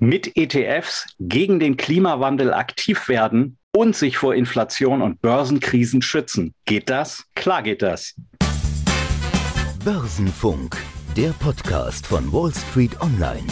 mit ETFs gegen den Klimawandel aktiv werden und sich vor Inflation und Börsenkrisen schützen. Geht das? Klar geht das. Börsenfunk, der Podcast von Wall Street Online.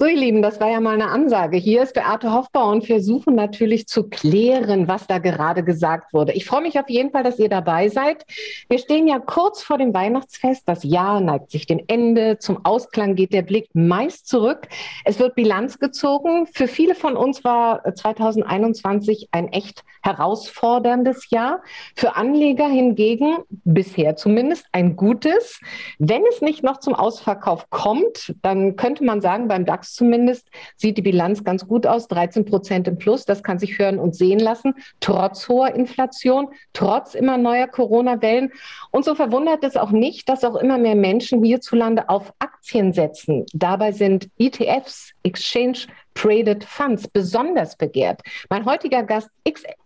So, ihr Lieben, das war ja mal eine Ansage. Hier ist Beate Hoffbau und wir suchen natürlich zu klären, was da gerade gesagt wurde. Ich freue mich auf jeden Fall, dass ihr dabei seid. Wir stehen ja kurz vor dem Weihnachtsfest. Das Jahr neigt sich dem Ende. Zum Ausklang geht der Blick meist zurück. Es wird Bilanz gezogen. Für viele von uns war 2021 ein echt herausforderndes Jahr. Für Anleger hingegen bisher zumindest ein gutes. Wenn es nicht noch zum Ausverkauf kommt, dann könnte man sagen, beim DAX zumindest sieht die Bilanz ganz gut aus, 13 Prozent im Plus. Das kann sich hören und sehen lassen, trotz hoher Inflation, trotz immer neuer Corona-Wellen. Und so verwundert es auch nicht, dass auch immer mehr Menschen hierzulande auf Aktien setzen. Dabei sind ETFs, Exchange Traded Funds besonders begehrt. Mein heutiger Gast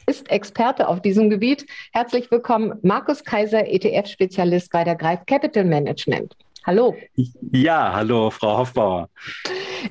ist Experte auf diesem Gebiet. Herzlich willkommen, Markus Kaiser, ETF-Spezialist bei der Greif Capital Management. Hallo. Ja, hallo, Frau Hoffbauer.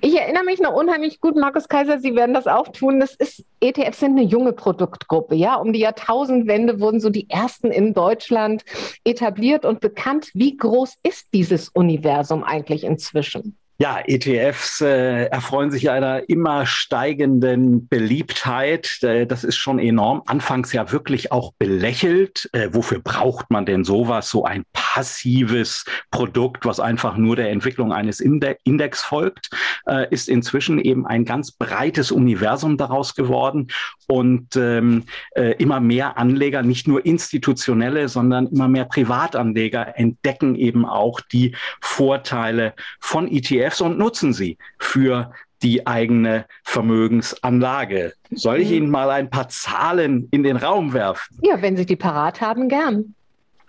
Ich erinnere mich noch unheimlich gut, Markus Kaiser, Sie werden das auch tun. Das ist, ETFs sind eine junge Produktgruppe. Ja, um die Jahrtausendwende wurden so die ersten in Deutschland etabliert und bekannt. Wie groß ist dieses Universum eigentlich inzwischen? Ja, ETFs äh, erfreuen sich einer immer steigenden Beliebtheit. Äh, das ist schon enorm. Anfangs ja wirklich auch belächelt. Äh, wofür braucht man denn sowas? So ein passives Produkt, was einfach nur der Entwicklung eines Index folgt, äh, ist inzwischen eben ein ganz breites Universum daraus geworden. Und ähm, äh, immer mehr Anleger, nicht nur institutionelle, sondern immer mehr Privatanleger entdecken eben auch die Vorteile von ETFs ETFs und nutzen sie für die eigene Vermögensanlage. Soll ich mhm. Ihnen mal ein paar Zahlen in den Raum werfen? Ja, wenn Sie die parat haben, gern.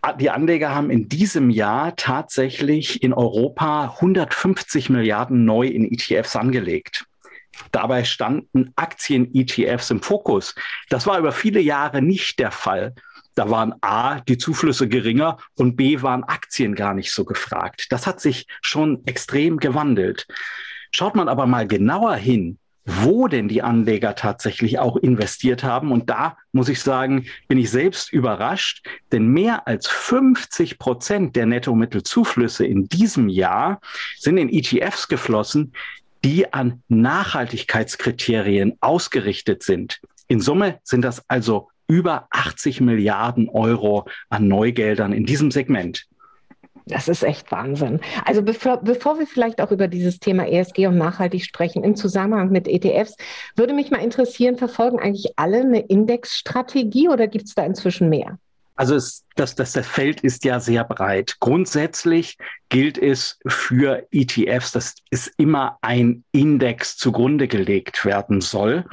Ah, die Anleger haben in diesem Jahr tatsächlich in Europa 150 Milliarden neu in ETFs angelegt. Dabei standen Aktien-ETFs im Fokus. Das war über viele Jahre nicht der Fall. Da waren A, die Zuflüsse geringer und B, waren Aktien gar nicht so gefragt. Das hat sich schon extrem gewandelt. Schaut man aber mal genauer hin, wo denn die Anleger tatsächlich auch investiert haben. Und da muss ich sagen, bin ich selbst überrascht, denn mehr als 50 Prozent der Nettomittelzuflüsse in diesem Jahr sind in ETFs geflossen, die an Nachhaltigkeitskriterien ausgerichtet sind. In Summe sind das also über 80 Milliarden Euro an Neugeldern in diesem Segment. Das ist echt Wahnsinn. Also bevor, bevor, wir vielleicht auch über dieses Thema ESG und nachhaltig sprechen im Zusammenhang mit ETFs, würde mich mal interessieren, verfolgen eigentlich alle eine Indexstrategie oder gibt es da inzwischen mehr? Also es, das, das, das Feld ist ja sehr breit. Grundsätzlich gilt es für ETFs, dass es immer ein Index zugrunde gelegt werden soll,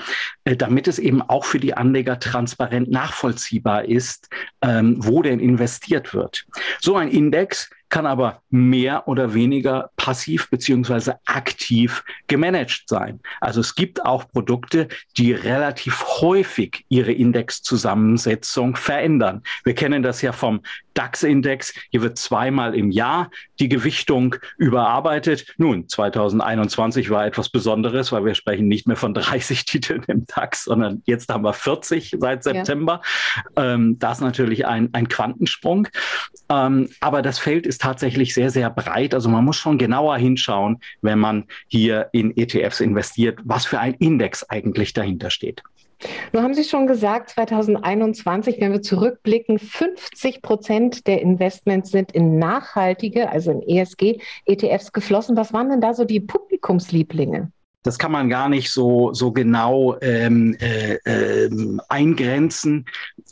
äh, damit es eben auch für die Anleger transparent nachvollziehbar ist, ähm, wo denn investiert wird. So ein Index kann aber mehr oder weniger passiv beziehungsweise aktiv gemanagt sein. Also es gibt auch Produkte, die relativ häufig ihre Indexzusammensetzung verändern. Wir kennen das ja vom DAX-Index. Hier wird zweimal im Jahr die Gewichtung überarbeitet. Nun, 2021 war etwas Besonderes, weil wir sprechen nicht mehr von 30 Titeln im DAX, sondern jetzt haben wir 40 seit September. Ja. Ähm, das ist natürlich ein, ein Quantensprung. Ähm, aber das Feld ist tatsächlich sehr, sehr breit. Also man muss schon genauer hinschauen, wenn man hier in ETFs investiert, was für ein Index eigentlich dahinter steht. Nun haben Sie schon gesagt, 2021, wenn wir zurückblicken, 50 Prozent der Investments sind in nachhaltige, also in ESG-ETFs geflossen. Was waren denn da so die Publikumslieblinge? Das kann man gar nicht so, so genau ähm, äh, äh, eingrenzen.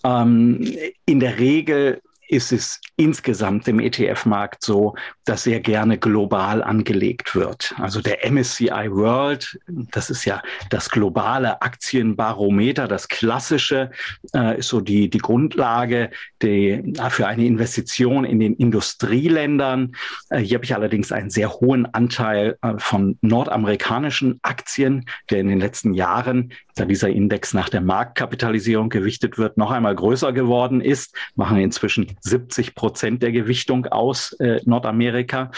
Ähm, in der Regel ist es insgesamt im ETF-Markt so, dass sehr gerne global angelegt wird. Also der MSCI World, das ist ja das globale Aktienbarometer, das klassische, äh, ist so die, die Grundlage die, für eine Investition in den Industrieländern. Äh, hier habe ich allerdings einen sehr hohen Anteil äh, von nordamerikanischen Aktien, der in den letzten Jahren, da dieser Index nach der Marktkapitalisierung gewichtet wird, noch einmal größer geworden ist, machen inzwischen 70 Prozent der Gewichtung aus äh, Nordamerika.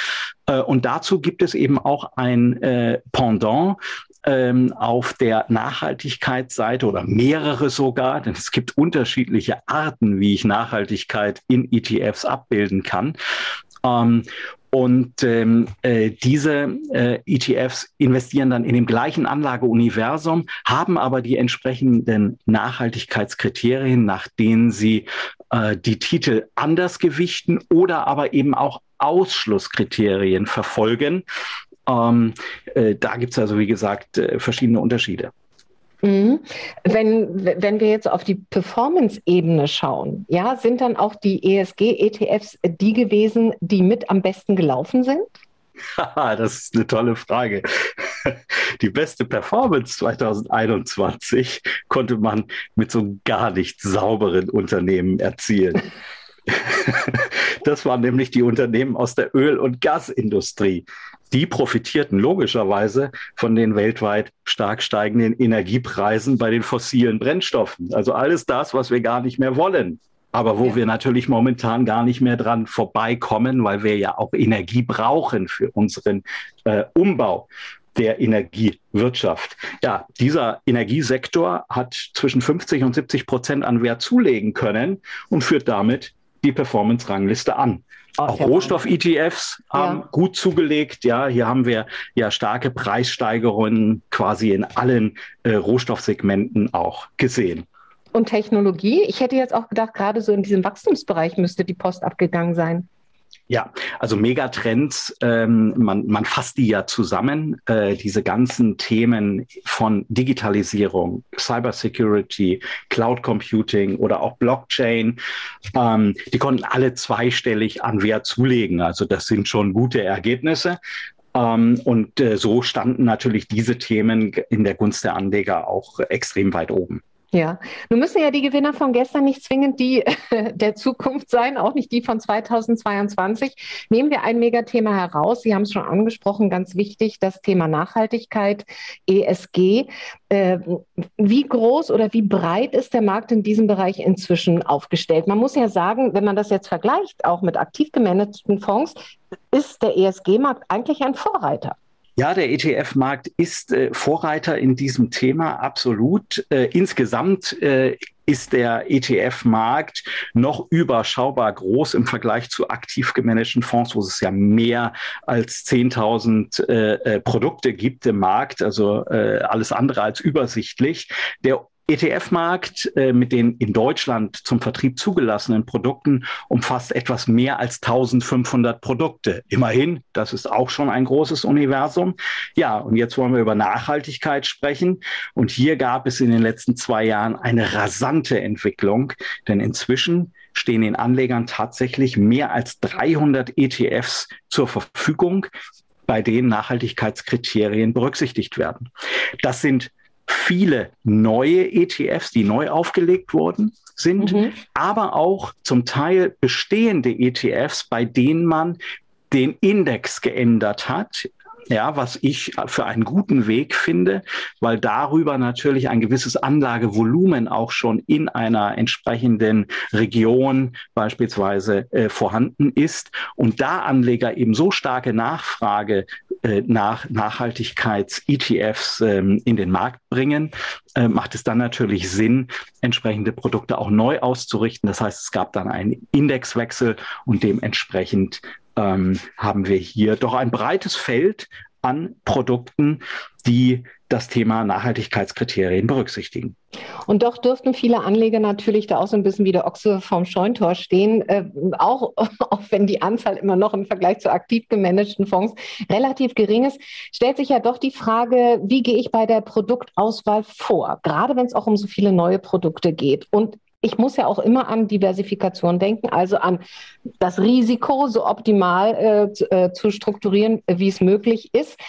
Äh, und dazu gibt es eben auch ein äh, Pendant, ähm, auf der Nachhaltigkeitsseite oder mehrere sogar, denn es gibt unterschiedliche Arten, wie ich Nachhaltigkeit in ETFs abbilden kann. Und ähm, äh, diese äh, ETFs investieren dann in dem gleichen Anlageuniversum, haben aber die entsprechenden Nachhaltigkeitskriterien, nach denen sie äh, die Titel anders gewichten oder aber eben auch Ausschlusskriterien verfolgen. Ähm, äh, da gibt es also, wie gesagt, äh, verschiedene Unterschiede. Mhm. Wenn, wenn wir jetzt auf die Performance-Ebene schauen, ja, sind dann auch die ESG-ETFs die gewesen, die mit am besten gelaufen sind? das ist eine tolle Frage. Die beste Performance 2021 konnte man mit so gar nicht sauberen Unternehmen erzielen. Das waren nämlich die Unternehmen aus der Öl- und Gasindustrie. Die profitierten logischerweise von den weltweit stark steigenden Energiepreisen bei den fossilen Brennstoffen. Also alles das, was wir gar nicht mehr wollen. Aber wo ja. wir natürlich momentan gar nicht mehr dran vorbeikommen, weil wir ja auch Energie brauchen für unseren äh, Umbau der Energiewirtschaft. Ja, dieser Energiesektor hat zwischen 50 und 70 Prozent an Wert zulegen können und führt damit die Performance-Rangliste an. Auch Rohstoff-ETFs haben ja. gut zugelegt. Ja, hier haben wir ja starke Preissteigerungen quasi in allen äh, Rohstoffsegmenten auch gesehen. Und Technologie? Ich hätte jetzt auch gedacht, gerade so in diesem Wachstumsbereich müsste die Post abgegangen sein. Ja, also Megatrends, ähm, man, man fasst die ja zusammen, äh, diese ganzen Themen von Digitalisierung, Cybersecurity, Cloud Computing oder auch Blockchain, ähm, die konnten alle zweistellig an Wert zulegen. Also das sind schon gute Ergebnisse. Ähm, und äh, so standen natürlich diese Themen in der Gunst der Anleger auch extrem weit oben. Ja, nun müssen ja die Gewinner von gestern nicht zwingend die der Zukunft sein, auch nicht die von 2022. Nehmen wir ein Megathema heraus. Sie haben es schon angesprochen, ganz wichtig, das Thema Nachhaltigkeit, ESG. Äh, wie groß oder wie breit ist der Markt in diesem Bereich inzwischen aufgestellt? Man muss ja sagen, wenn man das jetzt vergleicht, auch mit aktiv gemanagten Fonds, ist der ESG-Markt eigentlich ein Vorreiter. Ja, der ETF-Markt ist äh, Vorreiter in diesem Thema, absolut. Äh, insgesamt äh, ist der ETF-Markt noch überschaubar groß im Vergleich zu aktiv gemanagten Fonds, wo es ja mehr als 10.000 äh, äh, Produkte gibt im Markt, also äh, alles andere als übersichtlich. Der ETF-Markt äh, mit den in Deutschland zum Vertrieb zugelassenen Produkten umfasst etwas mehr als 1500 Produkte. Immerhin, das ist auch schon ein großes Universum. Ja, und jetzt wollen wir über Nachhaltigkeit sprechen. Und hier gab es in den letzten zwei Jahren eine rasante Entwicklung, denn inzwischen stehen den Anlegern tatsächlich mehr als 300 ETFs zur Verfügung, bei denen Nachhaltigkeitskriterien berücksichtigt werden. Das sind viele neue ETFs, die neu aufgelegt wurden sind, mhm. aber auch zum Teil bestehende ETFs, bei denen man den Index geändert hat ja, was ich für einen guten Weg finde, weil darüber natürlich ein gewisses Anlagevolumen auch schon in einer entsprechenden Region beispielsweise äh, vorhanden ist und da Anleger eben so starke Nachfrage nach Nachhaltigkeits-ETFs ähm, in den Markt bringen, äh, macht es dann natürlich Sinn, entsprechende Produkte auch neu auszurichten. Das heißt, es gab dann einen Indexwechsel und dementsprechend ähm, haben wir hier doch ein breites Feld an Produkten, die das Thema Nachhaltigkeitskriterien berücksichtigen. Und doch dürften viele Anleger natürlich da auch so ein bisschen wie der Ochse vom Scheuntor stehen, äh, auch, auch wenn die Anzahl immer noch im Vergleich zu aktiv gemanagten Fonds relativ gering ist, stellt sich ja doch die Frage, wie gehe ich bei der Produktauswahl vor, gerade wenn es auch um so viele neue Produkte geht. Und ich muss ja auch immer an Diversifikation denken, also an das Risiko so optimal äh, zu, äh, zu strukturieren, wie es möglich ist.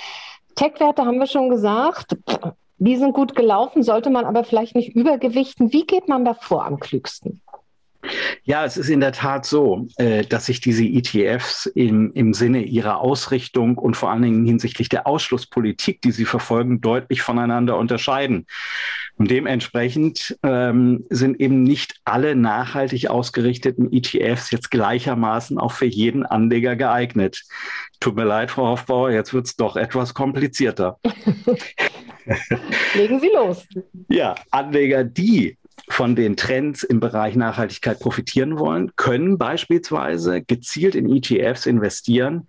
Tech-Werte haben wir schon gesagt. Die sind gut gelaufen, sollte man aber vielleicht nicht übergewichten. Wie geht man davor am klügsten? Ja, es ist in der Tat so, äh, dass sich diese ETFs im, im Sinne ihrer Ausrichtung und vor allen Dingen hinsichtlich der Ausschlusspolitik, die sie verfolgen, deutlich voneinander unterscheiden. Und dementsprechend ähm, sind eben nicht alle nachhaltig ausgerichteten ETFs jetzt gleichermaßen auch für jeden Anleger geeignet. Tut mir leid, Frau Hofbauer, jetzt wird es doch etwas komplizierter. Legen Sie los. Ja, Anleger, die von den Trends im Bereich Nachhaltigkeit profitieren wollen, können beispielsweise gezielt in ETFs investieren,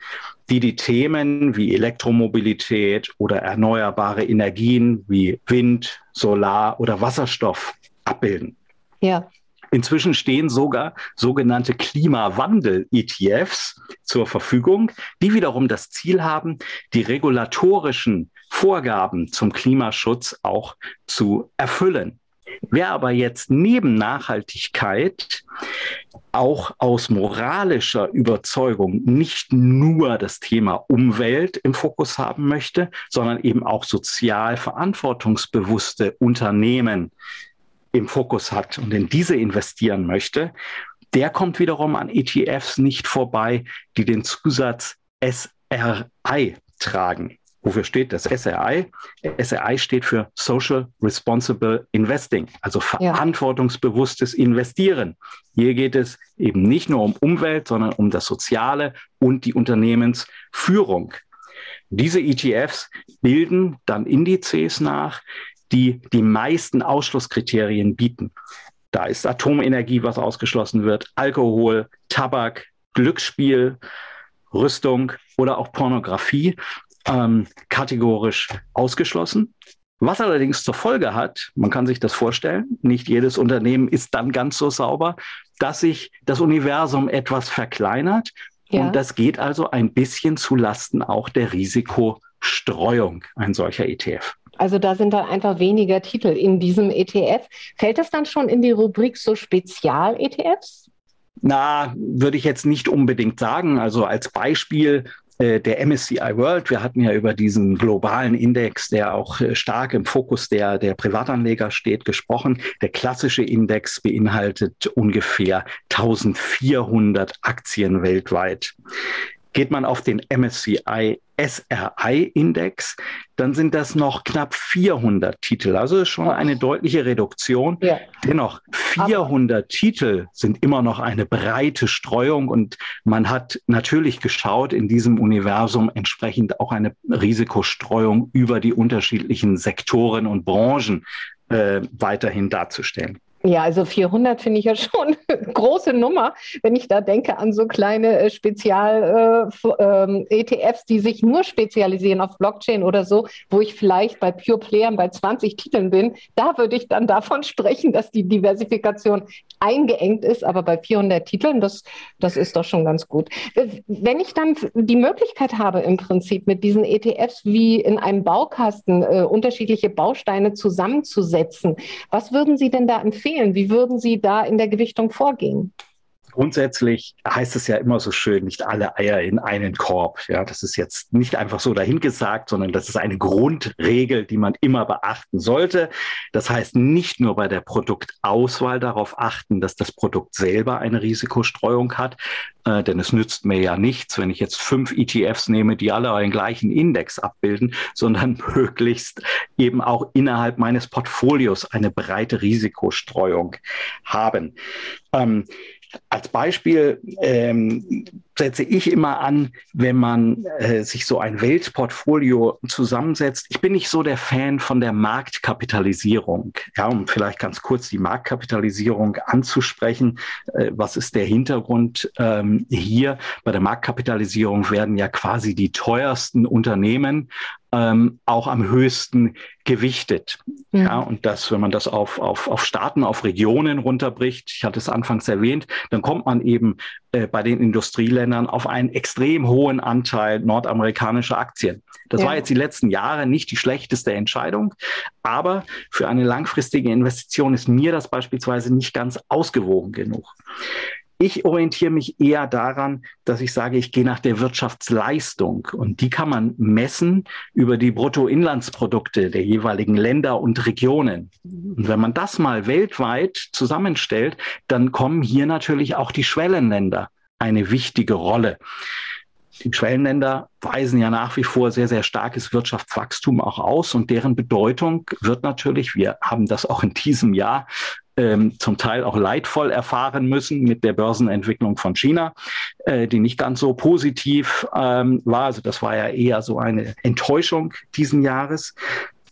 die die Themen wie Elektromobilität oder erneuerbare Energien wie Wind, Solar oder Wasserstoff abbilden. Ja. Inzwischen stehen sogar sogenannte Klimawandel-ETFs zur Verfügung, die wiederum das Ziel haben, die regulatorischen Vorgaben zum Klimaschutz auch zu erfüllen. Wer aber jetzt neben Nachhaltigkeit auch aus moralischer Überzeugung nicht nur das Thema Umwelt im Fokus haben möchte, sondern eben auch sozial verantwortungsbewusste Unternehmen im Fokus hat und in diese investieren möchte, der kommt wiederum an ETFs nicht vorbei, die den Zusatz SRI tragen. Wofür steht das SRI? SRI steht für Social Responsible Investing, also verantwortungsbewusstes Investieren. Hier geht es eben nicht nur um Umwelt, sondern um das Soziale und die Unternehmensführung. Diese ETFs bilden dann Indizes nach, die die meisten Ausschlusskriterien bieten. Da ist Atomenergie, was ausgeschlossen wird, Alkohol, Tabak, Glücksspiel, Rüstung oder auch Pornografie ähm, kategorisch ausgeschlossen. Was allerdings zur Folge hat, man kann sich das vorstellen, nicht jedes Unternehmen ist dann ganz so sauber, dass sich das Universum etwas verkleinert. Ja. Und das geht also ein bisschen zu Lasten auch der Risikostreuung, ein solcher ETF. Also da sind dann einfach weniger Titel in diesem ETF. Fällt das dann schon in die Rubrik so Spezial-ETFs? Na, würde ich jetzt nicht unbedingt sagen. Also als Beispiel äh, der MSCI World. Wir hatten ja über diesen globalen Index, der auch äh, stark im Fokus der, der Privatanleger steht, gesprochen. Der klassische Index beinhaltet ungefähr 1400 Aktien weltweit. Geht man auf den MSCI SRI-Index, dann sind das noch knapp 400 Titel. Also schon eine deutliche Reduktion. Ja. Dennoch, 400 Aber Titel sind immer noch eine breite Streuung und man hat natürlich geschaut, in diesem Universum entsprechend auch eine Risikostreuung über die unterschiedlichen Sektoren und Branchen äh, weiterhin darzustellen. Ja, also 400 finde ich ja schon eine große Nummer, wenn ich da denke an so kleine äh, Spezial-ETFs, äh, ähm, die sich nur spezialisieren auf Blockchain oder so, wo ich vielleicht bei Pure Playern bei 20 Titeln bin. Da würde ich dann davon sprechen, dass die Diversifikation eingeengt ist, aber bei 400 Titeln, das, das ist doch schon ganz gut. Wenn ich dann die Möglichkeit habe, im Prinzip mit diesen ETFs wie in einem Baukasten äh, unterschiedliche Bausteine zusammenzusetzen, was würden Sie denn da empfehlen? Empfehlen? Wie würden Sie da in der Gewichtung vorgehen? Grundsätzlich heißt es ja immer so schön, nicht alle Eier in einen Korb. Ja, das ist jetzt nicht einfach so dahingesagt, sondern das ist eine Grundregel, die man immer beachten sollte. Das heißt, nicht nur bei der Produktauswahl darauf achten, dass das Produkt selber eine Risikostreuung hat, äh, denn es nützt mir ja nichts, wenn ich jetzt fünf ETFs nehme, die alle einen gleichen Index abbilden, sondern möglichst eben auch innerhalb meines Portfolios eine breite Risikostreuung haben. Ähm, als Beispiel ähm, setze ich immer an, wenn man äh, sich so ein Weltportfolio zusammensetzt. Ich bin nicht so der Fan von der Marktkapitalisierung. Ja, um vielleicht ganz kurz die Marktkapitalisierung anzusprechen. Äh, was ist der Hintergrund ähm, hier? Bei der Marktkapitalisierung werden ja quasi die teuersten Unternehmen ähm, auch am höchsten gewichtet. Mhm. Ja, und das, wenn man das auf, auf, auf Staaten, auf Regionen runterbricht, ich hatte es anfangs erwähnt, dann kommt man eben äh, bei den Industrieländern auf einen extrem hohen Anteil nordamerikanischer Aktien. Das ja. war jetzt die letzten Jahre nicht die schlechteste Entscheidung, aber für eine langfristige Investition ist mir das beispielsweise nicht ganz ausgewogen genug. Ich orientiere mich eher daran, dass ich sage, ich gehe nach der Wirtschaftsleistung und die kann man messen über die Bruttoinlandsprodukte der jeweiligen Länder und Regionen. Und wenn man das mal weltweit zusammenstellt, dann kommen hier natürlich auch die Schwellenländer eine wichtige Rolle. Die Schwellenländer weisen ja nach wie vor sehr, sehr starkes Wirtschaftswachstum auch aus und deren Bedeutung wird natürlich, wir haben das auch in diesem Jahr ähm, zum Teil auch leidvoll erfahren müssen mit der Börsenentwicklung von China, äh, die nicht ganz so positiv ähm, war. Also das war ja eher so eine Enttäuschung diesen Jahres.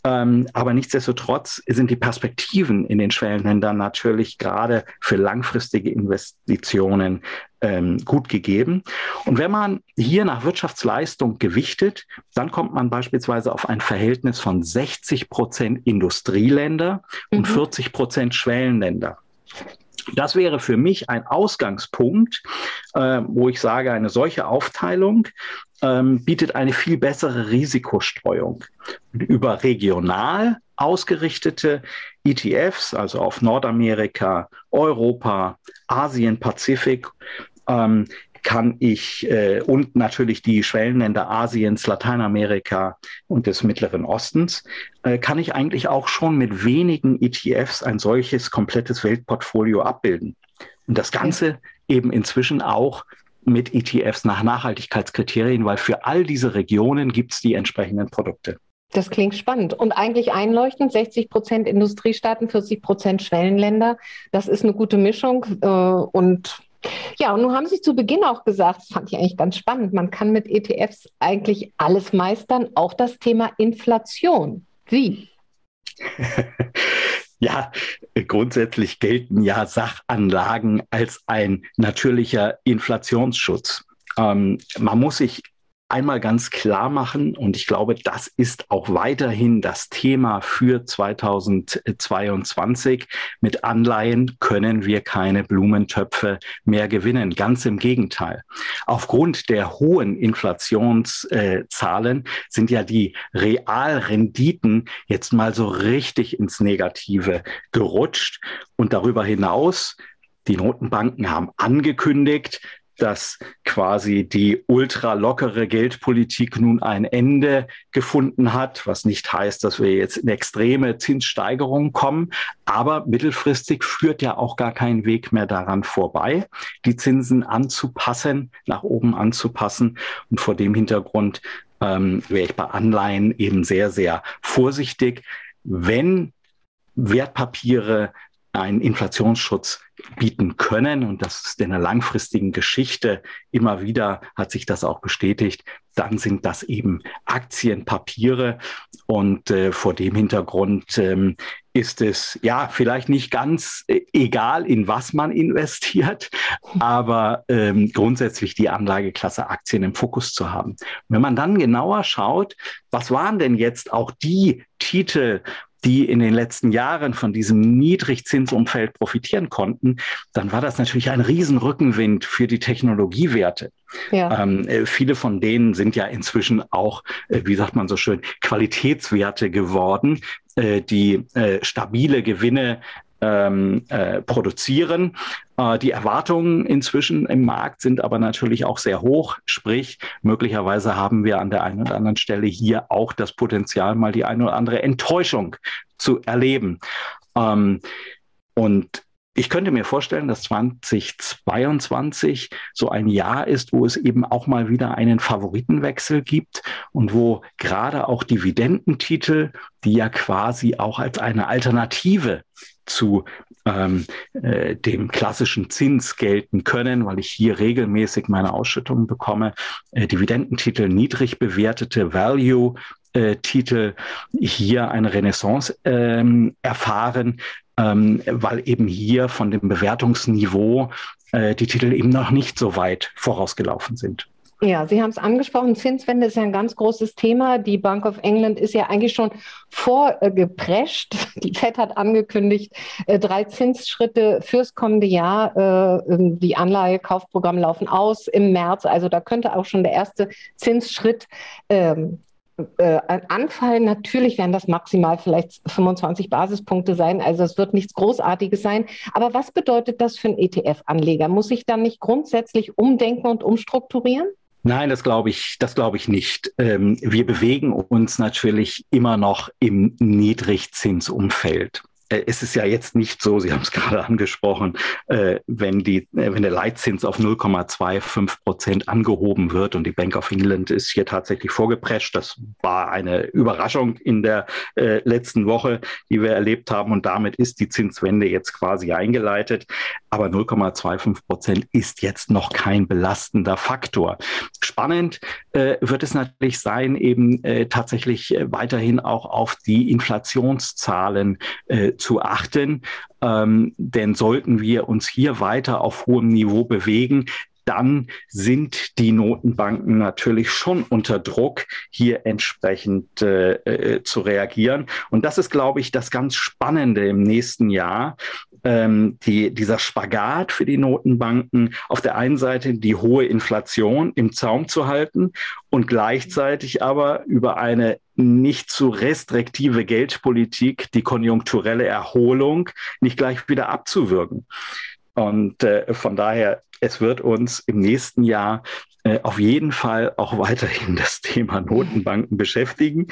Ähm, aber nichtsdestotrotz sind die Perspektiven in den Schwellenländern natürlich gerade für langfristige Investitionen ähm, gut gegeben. Und wenn man hier nach Wirtschaftsleistung gewichtet, dann kommt man beispielsweise auf ein Verhältnis von 60 Prozent Industrieländer mhm. und 40 Prozent Schwellenländer. Das wäre für mich ein Ausgangspunkt, äh, wo ich sage, eine solche Aufteilung ähm, bietet eine viel bessere Risikostreuung. Über regional ausgerichtete ETFs, also auf Nordamerika, Europa, Asien, Pazifik, ähm, kann ich äh, und natürlich die Schwellenländer Asiens, Lateinamerika und des Mittleren Ostens, äh, kann ich eigentlich auch schon mit wenigen ETFs ein solches komplettes Weltportfolio abbilden. Und das Ganze eben inzwischen auch mit ETFs nach Nachhaltigkeitskriterien, weil für all diese Regionen gibt es die entsprechenden Produkte. Das klingt spannend und eigentlich einleuchtend. 60 Prozent Industriestaaten, 40 Prozent Schwellenländer. Das ist eine gute Mischung. Äh, und ja, und nun haben Sie zu Beginn auch gesagt, das fand ich eigentlich ganz spannend, man kann mit ETFs eigentlich alles meistern, auch das Thema Inflation. Wie? Ja, grundsätzlich gelten ja Sachanlagen als ein natürlicher Inflationsschutz. Ähm, man muss sich einmal ganz klar machen, und ich glaube, das ist auch weiterhin das Thema für 2022. Mit Anleihen können wir keine Blumentöpfe mehr gewinnen. Ganz im Gegenteil. Aufgrund der hohen Inflationszahlen sind ja die Realrenditen jetzt mal so richtig ins Negative gerutscht. Und darüber hinaus die Notenbanken haben angekündigt, dass quasi die ultralockere Geldpolitik nun ein Ende gefunden hat, was nicht heißt, dass wir jetzt in extreme Zinssteigerungen kommen. Aber mittelfristig führt ja auch gar kein Weg mehr daran vorbei, die Zinsen anzupassen, nach oben anzupassen. Und vor dem Hintergrund ähm, wäre ich bei Anleihen eben sehr, sehr vorsichtig. Wenn Wertpapiere einen Inflationsschutz bieten können. Und das ist in der langfristigen Geschichte immer wieder hat sich das auch bestätigt. Dann sind das eben Aktienpapiere. Und äh, vor dem Hintergrund ähm, ist es ja vielleicht nicht ganz äh, egal, in was man investiert, aber ähm, grundsätzlich die Anlageklasse Aktien im Fokus zu haben. Wenn man dann genauer schaut, was waren denn jetzt auch die Titel, die in den letzten Jahren von diesem Niedrigzinsumfeld profitieren konnten, dann war das natürlich ein Riesenrückenwind für die Technologiewerte. Ja. Ähm, äh, viele von denen sind ja inzwischen auch, äh, wie sagt man so schön, Qualitätswerte geworden, äh, die äh, stabile Gewinne ähm, äh, produzieren. Äh, die Erwartungen inzwischen im Markt sind aber natürlich auch sehr hoch. Sprich, möglicherweise haben wir an der einen oder anderen Stelle hier auch das Potenzial, mal die eine oder andere Enttäuschung zu erleben. Ähm, und ich könnte mir vorstellen, dass 2022 so ein Jahr ist, wo es eben auch mal wieder einen Favoritenwechsel gibt und wo gerade auch Dividendentitel, die ja quasi auch als eine Alternative zu ähm, äh, dem klassischen Zins gelten können, weil ich hier regelmäßig meine Ausschüttungen bekomme. Äh, Dividendentitel, niedrig bewertete Value. Äh, Titel hier eine Renaissance ähm, erfahren, ähm, weil eben hier von dem Bewertungsniveau äh, die Titel eben noch nicht so weit vorausgelaufen sind. Ja, Sie haben es angesprochen, Zinswende ist ja ein ganz großes Thema. Die Bank of England ist ja eigentlich schon vorgeprescht. Die Fed hat angekündigt, äh, drei Zinsschritte fürs kommende Jahr. Äh, ähm, die Anleihekaufprogramme laufen aus im März. Also da könnte auch schon der erste Zinsschritt ähm, äh, anfallen. Natürlich werden das maximal vielleicht 25 Basispunkte sein. Also es wird nichts Großartiges sein. Aber was bedeutet das für einen ETF-Anleger? Muss ich dann nicht grundsätzlich umdenken und umstrukturieren? Nein, das glaube ich, das glaube ich nicht. Ähm, wir bewegen uns natürlich immer noch im Niedrigzinsumfeld. Äh, es ist ja jetzt nicht so, Sie haben es gerade angesprochen, äh, wenn, die, äh, wenn der Leitzins auf 0,25 Prozent angehoben wird und die Bank of England ist hier tatsächlich vorgeprescht. Das war eine Überraschung in der letzten Woche, die wir erlebt haben und damit ist die Zinswende jetzt quasi eingeleitet. Aber 0,25 Prozent ist jetzt noch kein belastender Faktor. Spannend wird es natürlich sein, eben tatsächlich weiterhin auch auf die Inflationszahlen zu achten. Ähm, denn sollten wir uns hier weiter auf hohem Niveau bewegen, dann sind die Notenbanken natürlich schon unter Druck, hier entsprechend äh, äh, zu reagieren. Und das ist, glaube ich, das ganz Spannende im nächsten Jahr. Ähm, die, dieser Spagat für die Notenbanken, auf der einen Seite die hohe Inflation im Zaum zu halten und gleichzeitig aber über eine nicht zu restriktive Geldpolitik die konjunkturelle Erholung nicht gleich wieder abzuwürgen. Und äh, von daher, es wird uns im nächsten Jahr äh, auf jeden Fall auch weiterhin das Thema Notenbanken beschäftigen.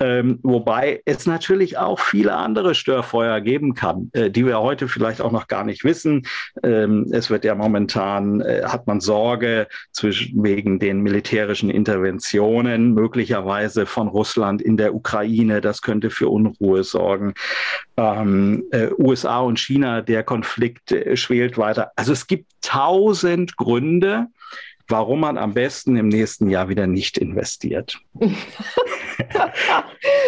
Ähm, wobei es natürlich auch viele andere Störfeuer geben kann, äh, die wir heute vielleicht auch noch gar nicht wissen. Ähm, es wird ja momentan, äh, hat man Sorge zwischen, wegen den militärischen Interventionen, möglicherweise von Russland in der Ukraine. Das könnte für Unruhe sorgen. Ähm, äh, USA und China, der Konflikt äh, schwelt weiter. Also es gibt tausend Gründe, warum man am besten im nächsten Jahr wieder nicht investiert.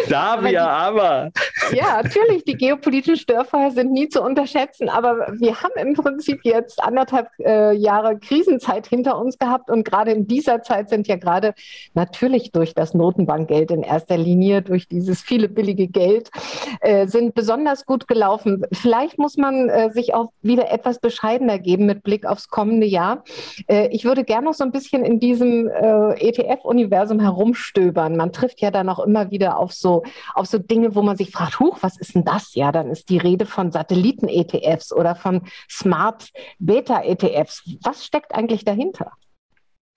da aber wir die, aber. Ja, natürlich, die geopolitischen Störfeuer sind nie zu unterschätzen, aber wir haben im Prinzip jetzt anderthalb äh, Jahre Krisenzeit hinter uns gehabt und gerade in dieser Zeit sind ja gerade natürlich durch das Notenbankgeld in erster Linie, durch dieses viele billige Geld, äh, sind besonders gut gelaufen. Vielleicht muss man äh, sich auch wieder etwas bescheidener geben mit Blick aufs kommende Jahr. Äh, ich würde gerne noch so ein bisschen in diesem äh, ETF-Universum herumstöbern. Man trifft ja dann auch immer wieder auf so, auf so Dinge, wo man sich fragt, huch, was ist denn das? Ja, dann ist die Rede von Satelliten-ETFs oder von Smart Beta-ETFs. Was steckt eigentlich dahinter?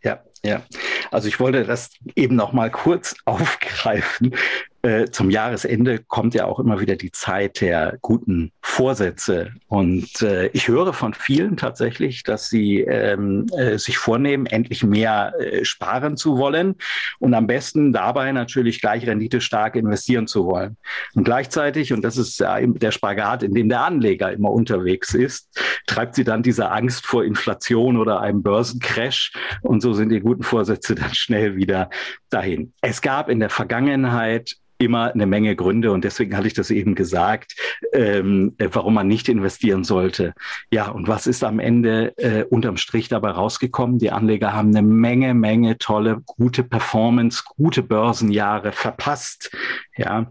Ja, ja. Also ich wollte das eben noch mal kurz aufgreifen, äh, zum Jahresende kommt ja auch immer wieder die Zeit der guten Vorsätze. Und äh, ich höre von vielen tatsächlich, dass sie ähm, äh, sich vornehmen, endlich mehr äh, sparen zu wollen und am besten dabei natürlich gleich renditestark investieren zu wollen. Und gleichzeitig, und das ist der Spagat, in dem der Anleger immer unterwegs ist, treibt sie dann diese Angst vor Inflation oder einem Börsencrash. Und so sind die guten Vorsätze dann schnell wieder dahin. Es gab in der Vergangenheit immer eine Menge Gründe und deswegen hatte ich das eben gesagt, ähm, äh, warum man nicht investieren sollte. Ja, und was ist am Ende äh, unterm Strich dabei rausgekommen? Die Anleger haben eine Menge, Menge tolle, gute Performance, gute Börsenjahre verpasst. Ja,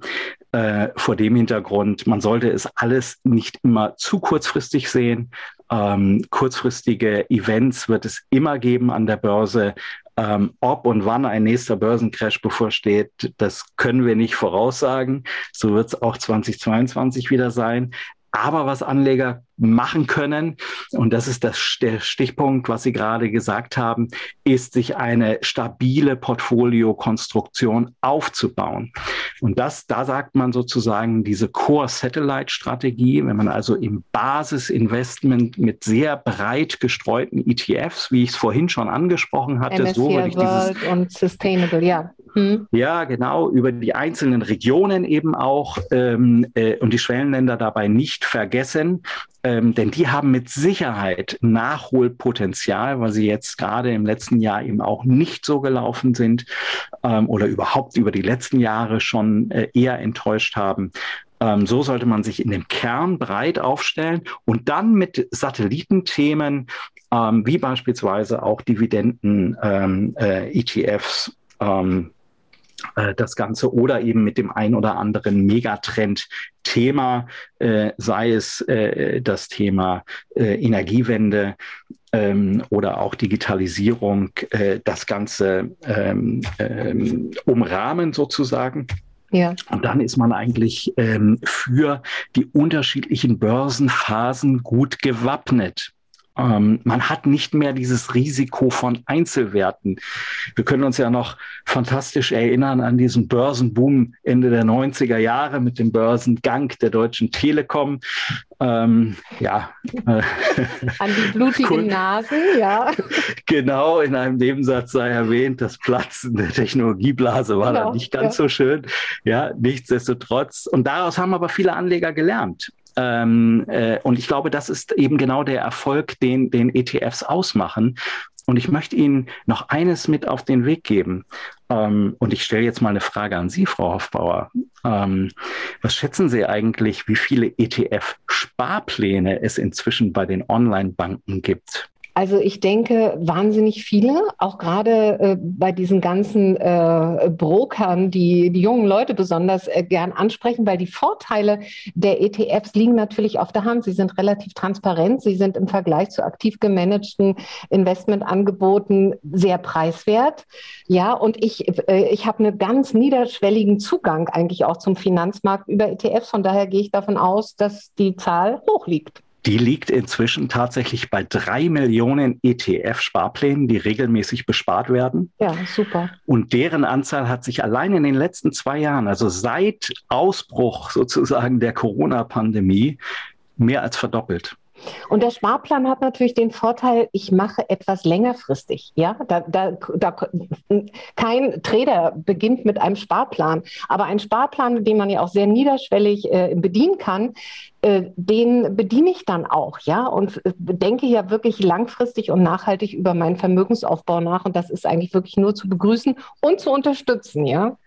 äh, vor dem Hintergrund, man sollte es alles nicht immer zu kurzfristig sehen. Ähm, kurzfristige Events wird es immer geben an der Börse. Ähm, ob und wann ein nächster Börsencrash bevorsteht, das können wir nicht voraussagen. So wird es auch 2022 wieder sein. Aber was Anleger machen können, und das ist das, der Stichpunkt, was Sie gerade gesagt haben, ist, sich eine stabile Portfoliokonstruktion aufzubauen. Und das, da sagt man sozusagen diese Core-Satellite-Strategie, wenn man also im Basisinvestment mit sehr breit gestreuten ETFs, wie ich es vorhin schon angesprochen hatte, MSCI so würde ich World dieses, und Sustainable, ja. Hm. Ja, genau, über die einzelnen Regionen eben auch ähm, äh, und die Schwellenländer dabei nicht vergessen, ähm, denn die haben mit Sicherheit Nachholpotenzial, weil sie jetzt gerade im letzten Jahr eben auch nicht so gelaufen sind ähm, oder überhaupt über die letzten Jahre schon äh, eher enttäuscht haben. Ähm, so sollte man sich in dem Kern breit aufstellen und dann mit Satellitenthemen ähm, wie beispielsweise auch Dividenden-ETFs ähm, äh, äh, das Ganze oder eben mit dem ein oder anderen Megatrend-Thema, äh, sei es äh, das Thema äh, Energiewende ähm, oder auch Digitalisierung äh, das Ganze ähm, ähm, umrahmen sozusagen. Ja. Und dann ist man eigentlich ähm, für die unterschiedlichen Börsenphasen gut gewappnet. Ähm, man hat nicht mehr dieses Risiko von Einzelwerten. Wir können uns ja noch fantastisch erinnern an diesen Börsenboom Ende der 90er Jahre mit dem Börsengang der Deutschen Telekom. Ähm, ja. An die blutigen Nasen, ja. Genau, in einem Nebensatz sei erwähnt, das Platzen der Technologieblase war genau, da nicht ganz ja. so schön. Ja, nichtsdestotrotz. Und daraus haben aber viele Anleger gelernt. Ähm, äh, und ich glaube, das ist eben genau der Erfolg, den, den ETFs ausmachen. Und ich möchte Ihnen noch eines mit auf den Weg geben. Ähm, und ich stelle jetzt mal eine Frage an Sie, Frau Hoffbauer. Ähm, was schätzen Sie eigentlich, wie viele ETF-Sparpläne es inzwischen bei den Online-Banken gibt? Also ich denke, wahnsinnig viele, auch gerade äh, bei diesen ganzen äh, Brokern, die die jungen Leute besonders äh, gern ansprechen, weil die Vorteile der ETFs liegen natürlich auf der Hand. Sie sind relativ transparent, sie sind im Vergleich zu aktiv gemanagten Investmentangeboten sehr preiswert. Ja, und ich, äh, ich habe einen ganz niederschwelligen Zugang eigentlich auch zum Finanzmarkt über ETFs. Von daher gehe ich davon aus, dass die Zahl hoch liegt. Die liegt inzwischen tatsächlich bei drei Millionen ETF-Sparplänen, die regelmäßig bespart werden. Ja, super. Und deren Anzahl hat sich allein in den letzten zwei Jahren, also seit Ausbruch sozusagen der Corona-Pandemie, mehr als verdoppelt. Und der Sparplan hat natürlich den Vorteil, ich mache etwas längerfristig. Ja, da, da, da, kein Trader beginnt mit einem Sparplan, aber ein Sparplan, den man ja auch sehr niederschwellig äh, bedienen kann, äh, den bediene ich dann auch, ja, und äh, denke ja wirklich langfristig und nachhaltig über meinen Vermögensaufbau nach. Und das ist eigentlich wirklich nur zu begrüßen und zu unterstützen, ja.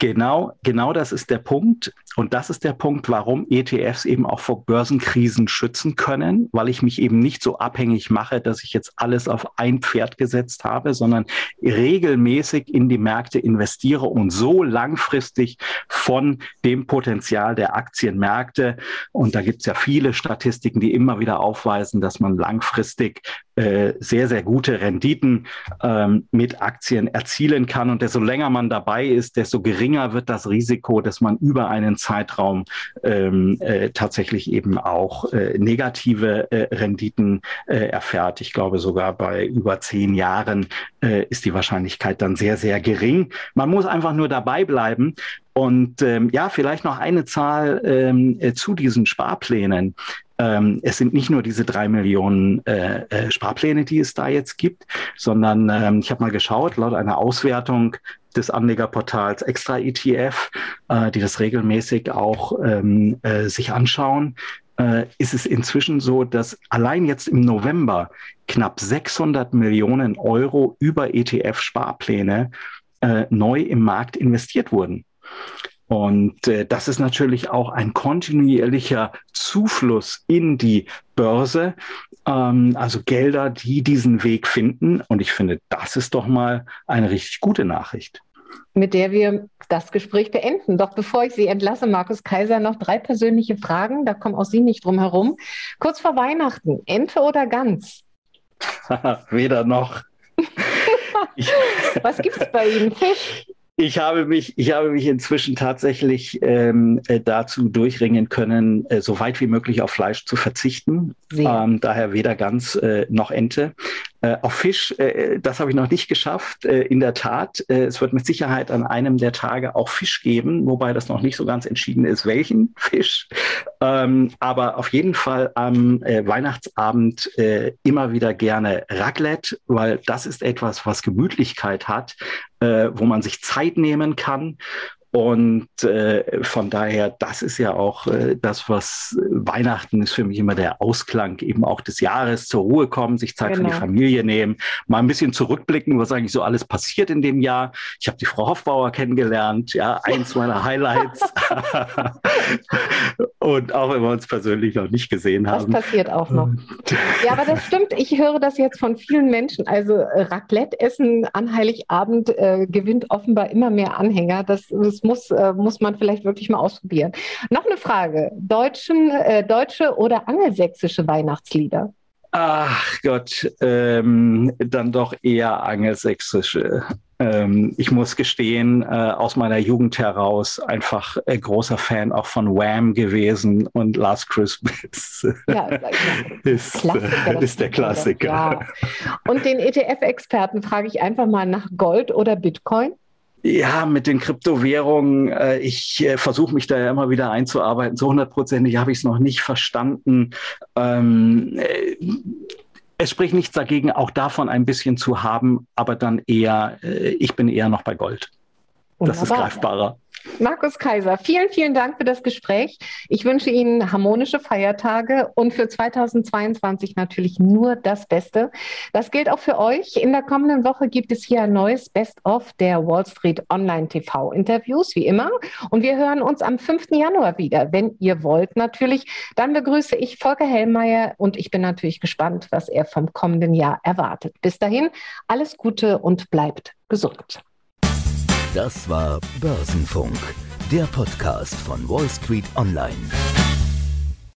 Genau, genau das ist der Punkt. Und das ist der Punkt, warum ETFs eben auch vor Börsenkrisen schützen können, weil ich mich eben nicht so abhängig mache, dass ich jetzt alles auf ein Pferd gesetzt habe, sondern regelmäßig in die Märkte investiere und so langfristig von dem Potenzial der Aktienmärkte. Und da gibt es ja viele Statistiken, die immer wieder aufweisen, dass man langfristig äh, sehr, sehr gute Renditen ähm, mit Aktien erzielen kann. Und desto länger man dabei ist, desto geringer wird das Risiko, dass man über einen Zeitraum ähm, äh, tatsächlich eben auch äh, negative äh, Renditen äh, erfährt. Ich glaube, sogar bei über zehn Jahren äh, ist die Wahrscheinlichkeit dann sehr, sehr gering. Man muss einfach nur dabei bleiben. Und ähm, ja, vielleicht noch eine Zahl ähm, äh, zu diesen Sparplänen. Ähm, es sind nicht nur diese drei Millionen äh, äh, Sparpläne, die es da jetzt gibt, sondern ähm, ich habe mal geschaut, laut einer Auswertung des Anlegerportals Extra ETF, äh, die das regelmäßig auch ähm, äh, sich anschauen, äh, ist es inzwischen so, dass allein jetzt im November knapp 600 Millionen Euro über ETF-Sparpläne äh, neu im Markt investiert wurden. Und äh, das ist natürlich auch ein kontinuierlicher Zufluss in die Börse, ähm, also Gelder, die diesen Weg finden. Und ich finde, das ist doch mal eine richtig gute Nachricht. Mit der wir das Gespräch beenden. Doch bevor ich Sie entlasse, Markus Kaiser, noch drei persönliche Fragen. Da kommen auch Sie nicht drum herum. Kurz vor Weihnachten, Ente oder Gans? Weder noch. Was gibt es bei Ihnen? Fisch? Ich habe mich, ich habe mich inzwischen tatsächlich ähm, äh, dazu durchringen können, äh, so weit wie möglich auf Fleisch zu verzichten. Ähm, daher weder Gans äh, noch Ente. Äh, auf Fisch, äh, das habe ich noch nicht geschafft. Äh, in der Tat, äh, es wird mit Sicherheit an einem der Tage auch Fisch geben, wobei das noch nicht so ganz entschieden ist, welchen Fisch. Ähm, aber auf jeden Fall am äh, Weihnachtsabend äh, immer wieder gerne Raclette, weil das ist etwas, was Gemütlichkeit hat, wo man sich Zeit nehmen kann und äh, von daher, das ist ja auch äh, das, was Weihnachten ist für mich immer der Ausklang eben auch des Jahres, zur Ruhe kommen, sich Zeit genau. für die genau. Familie nehmen, mal ein bisschen zurückblicken, was eigentlich so alles passiert in dem Jahr. Ich habe die Frau Hoffbauer kennengelernt, ja, eins meiner Highlights. Und auch wenn wir uns persönlich noch nicht gesehen haben. Das passiert auch noch. ja, aber das stimmt. Ich höre das jetzt von vielen Menschen. Also äh, Raclette-Essen an Heiligabend äh, gewinnt offenbar immer mehr Anhänger. Das, das muss, äh, muss man vielleicht wirklich mal ausprobieren. Noch eine Frage. Deutschen, äh, deutsche oder angelsächsische Weihnachtslieder? Ach Gott, ähm, dann doch eher angelsächsische. Ähm, ich muss gestehen, äh, aus meiner Jugend heraus einfach äh, großer Fan auch von Wham gewesen und Last Christmas ja, ist, äh, ist, der Klassiker. Ja. Und den ETF-Experten frage ich einfach mal nach Gold oder Bitcoin? Ja, mit den Kryptowährungen, äh, ich äh, versuche mich da ja immer wieder einzuarbeiten. So hundertprozentig habe ich es noch nicht verstanden. Ähm, äh, es spricht nichts dagegen, auch davon ein bisschen zu haben, aber dann eher, äh, ich bin eher noch bei Gold. Wunderbar. Das ist greifbarer. Markus Kaiser, vielen, vielen Dank für das Gespräch. Ich wünsche Ihnen harmonische Feiertage und für 2022 natürlich nur das Beste. Das gilt auch für euch. In der kommenden Woche gibt es hier ein neues Best-of der Wall Street Online TV Interviews, wie immer. Und wir hören uns am 5. Januar wieder. Wenn ihr wollt, natürlich. Dann begrüße ich Volker Hellmeier und ich bin natürlich gespannt, was er vom kommenden Jahr erwartet. Bis dahin, alles Gute und bleibt gesund. Das war Börsenfunk, der Podcast von Wall Street Online.